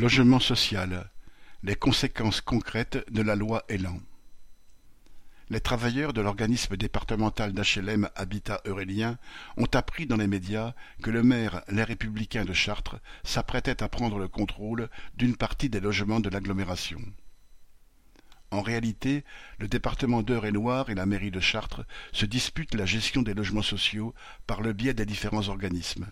Logement social: les conséquences concrètes de la loi Elan. Les travailleurs de l'organisme départemental d'HLM Habitat Eurélien ont appris dans les médias que le maire Les Républicains de Chartres s'apprêtait à prendre le contrôle d'une partie des logements de l'agglomération. En réalité, le département d'Eure-et-Loir et la mairie de Chartres se disputent la gestion des logements sociaux par le biais des différents organismes.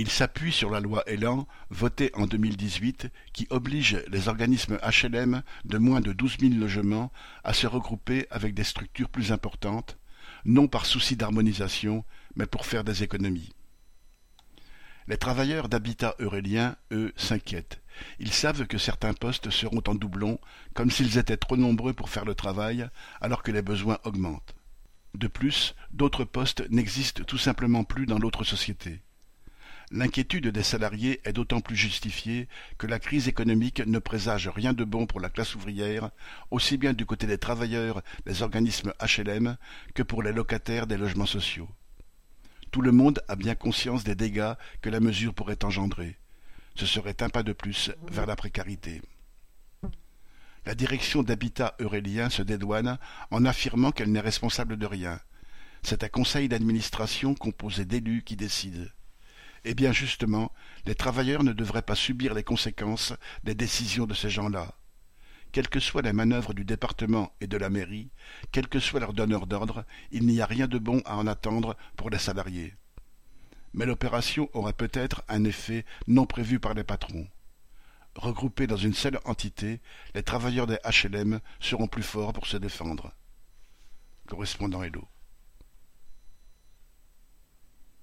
Il s'appuie sur la loi Elan, votée en 2018, qui oblige les organismes HLM de moins de douze mille logements à se regrouper avec des structures plus importantes, non par souci d'harmonisation, mais pour faire des économies. Les travailleurs d'habitat eurélien, eux, s'inquiètent. Ils savent que certains postes seront en doublon, comme s'ils étaient trop nombreux pour faire le travail, alors que les besoins augmentent. De plus, d'autres postes n'existent tout simplement plus dans l'autre société. L'inquiétude des salariés est d'autant plus justifiée que la crise économique ne présage rien de bon pour la classe ouvrière, aussi bien du côté des travailleurs des organismes HLM que pour les locataires des logements sociaux. Tout le monde a bien conscience des dégâts que la mesure pourrait engendrer. Ce serait un pas de plus vers la précarité. La direction d'Habitat Eurélien se dédouane en affirmant qu'elle n'est responsable de rien. C'est un conseil d'administration composé d'élus qui décide. Eh bien justement, les travailleurs ne devraient pas subir les conséquences des décisions de ces gens-là. Quelles que soient les manœuvres du département et de la mairie, quel que soit leur donneur d'ordre, il n'y a rien de bon à en attendre pour les salariés. Mais l'opération aura peut-être un effet non prévu par les patrons. Regroupés dans une seule entité, les travailleurs des HLM seront plus forts pour se défendre. Correspondant Hello.